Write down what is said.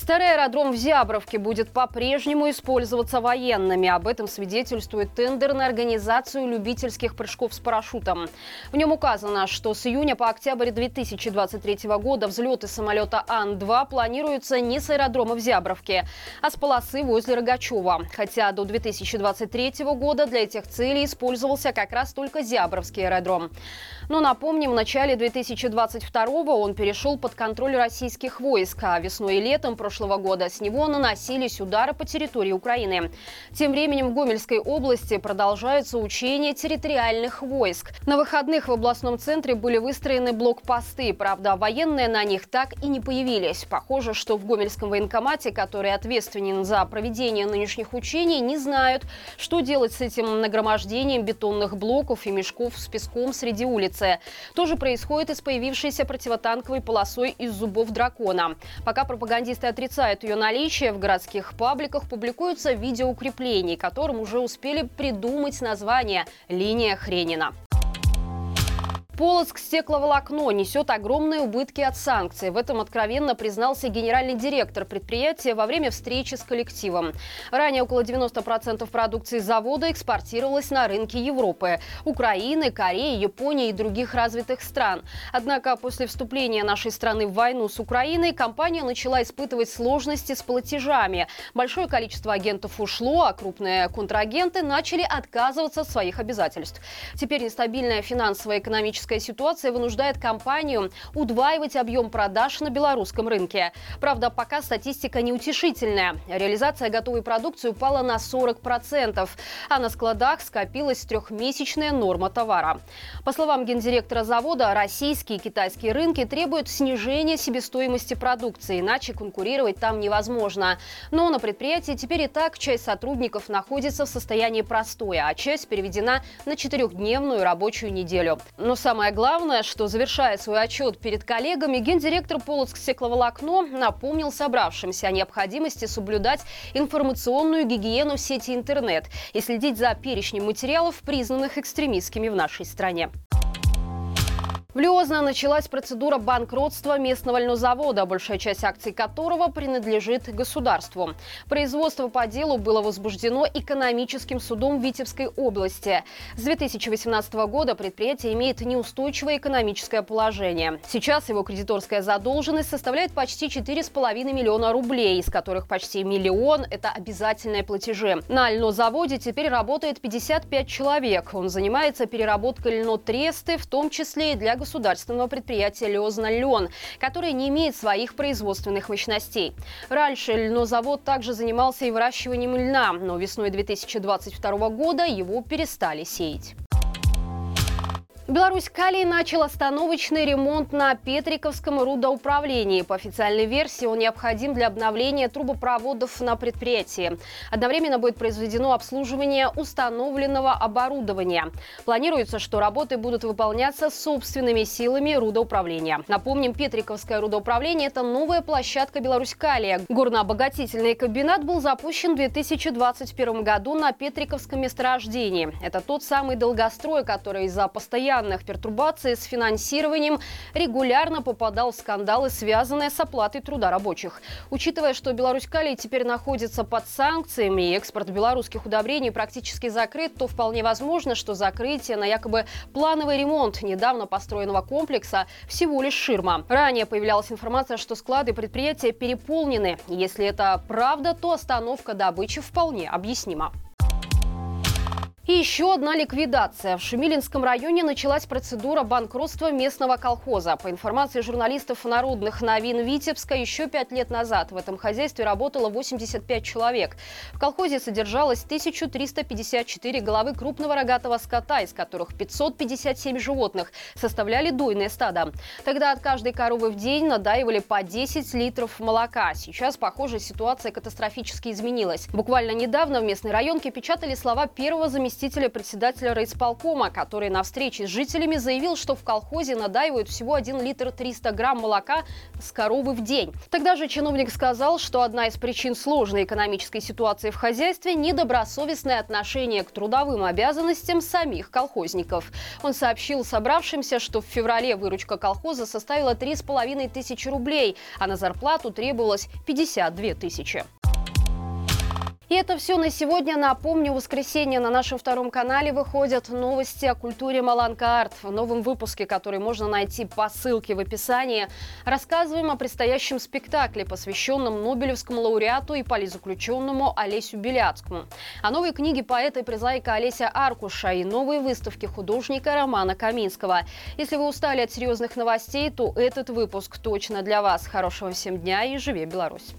Старый аэродром в Зябровке будет по-прежнему использоваться военными. Об этом свидетельствует тендер на организацию любительских прыжков с парашютом. В нем указано, что с июня по октябрь 2023 года взлеты самолета Ан-2 планируются не с аэродрома в Зябровке, а с полосы возле Рогачева. Хотя до 2023 года для этих целей использовался как раз только Зябровский аэродром. Но напомним, в начале 2022 он перешел под контроль российских войск, а весной и летом прошлого года с него наносились удары по территории Украины. Тем временем в Гомельской области продолжаются учения территориальных войск. На выходных в областном центре были выстроены блокпосты. Правда, военные на них так и не появились. Похоже, что в Гомельском военкомате, который ответственен за проведение нынешних учений, не знают, что делать с этим нагромождением бетонных блоков и мешков с песком среди улиц улице. То же происходит и с появившейся противотанковой полосой из зубов дракона. Пока пропагандисты отрицают ее наличие, в городских пабликах публикуются видео укреплений, которым уже успели придумать название «Линия Хренина». Полоцк стекловолокно несет огромные убытки от санкций. В этом откровенно признался генеральный директор предприятия во время встречи с коллективом. Ранее около 90% продукции завода экспортировалось на рынки Европы, Украины, Кореи, Японии и других развитых стран. Однако после вступления нашей страны в войну с Украиной компания начала испытывать сложности с платежами. Большое количество агентов ушло, а крупные контрагенты начали отказываться от своих обязательств. Теперь нестабильная финансовая экономическая ситуация вынуждает компанию удваивать объем продаж на белорусском рынке. Правда, пока статистика неутешительная. Реализация готовой продукции упала на 40%, а на складах скопилась трехмесячная норма товара. По словам гендиректора завода, российские и китайские рынки требуют снижения себестоимости продукции, иначе конкурировать там невозможно. Но на предприятии теперь и так часть сотрудников находится в состоянии простоя, а часть переведена на четырехдневную рабочую неделю. Но самое Самое главное, что завершая свой отчет перед коллегами, гендиректор Полоцк стекловолокно напомнил собравшимся о необходимости соблюдать информационную гигиену сети интернет и следить за перечнем материалов, признанных экстремистскими в нашей стране. В Лиозно началась процедура банкротства местного льнозавода, большая часть акций которого принадлежит государству. Производство по делу было возбуждено экономическим судом Витебской области. С 2018 года предприятие имеет неустойчивое экономическое положение. Сейчас его кредиторская задолженность составляет почти 4,5 миллиона рублей, из которых почти миллион – это обязательные платежи. На льнозаводе теперь работает 55 человек. Он занимается переработкой льнотресты, в том числе и для государственного предприятия «Лёзна-Лен», которое не имеет своих производственных мощностей. Раньше льнозавод также занимался и выращиванием льна, но весной 2022 года его перестали сеять. Беларусь Калий начал остановочный ремонт на Петриковском рудоуправлении. По официальной версии он необходим для обновления трубопроводов на предприятии. Одновременно будет произведено обслуживание установленного оборудования. Планируется, что работы будут выполняться собственными силами рудоуправления. Напомним, Петриковское рудоуправление – это новая площадка Беларусь Калия. Горнообогатительный комбинат был запущен в 2021 году на Петриковском месторождении. Это тот самый долгострой, который из-за постоянного постоянных пертурбаций с финансированием регулярно попадал в скандалы, связанные с оплатой труда рабочих. Учитывая, что Беларусь Калий теперь находится под санкциями и экспорт белорусских удобрений практически закрыт, то вполне возможно, что закрытие на якобы плановый ремонт недавно построенного комплекса всего лишь ширма. Ранее появлялась информация, что склады предприятия переполнены. Если это правда, то остановка добычи вполне объяснима. И еще одна ликвидация. В Шумилинском районе началась процедура банкротства местного колхоза. По информации журналистов народных новин Витебска, еще пять лет назад в этом хозяйстве работало 85 человек. В колхозе содержалось 1354 головы крупного рогатого скота, из которых 557 животных составляли дойное стадо. Тогда от каждой коровы в день надаивали по 10 литров молока. Сейчас, похоже, ситуация катастрофически изменилась. Буквально недавно в местной районке печатали слова первого заместителя заместителя председателя райисполкома, который на встрече с жителями заявил, что в колхозе надаивают всего 1 литр 300 грамм молока с коровы в день. Тогда же чиновник сказал, что одна из причин сложной экономической ситуации в хозяйстве – недобросовестное отношение к трудовым обязанностям самих колхозников. Он сообщил собравшимся, что в феврале выручка колхоза составила 3,5 тысячи рублей, а на зарплату требовалось 52 тысячи. И это все на сегодня. Напомню, в воскресенье на нашем втором канале выходят новости о культуре Маланка Арт. В новом выпуске, который можно найти по ссылке в описании, рассказываем о предстоящем спектакле, посвященном Нобелевскому лауреату и политзаключенному Олесю Беляцкому. О новой книге поэта и прозаика Олеся Аркуша и новой выставке художника Романа Каминского. Если вы устали от серьезных новостей, то этот выпуск точно для вас. Хорошего всем дня и живи Беларусь!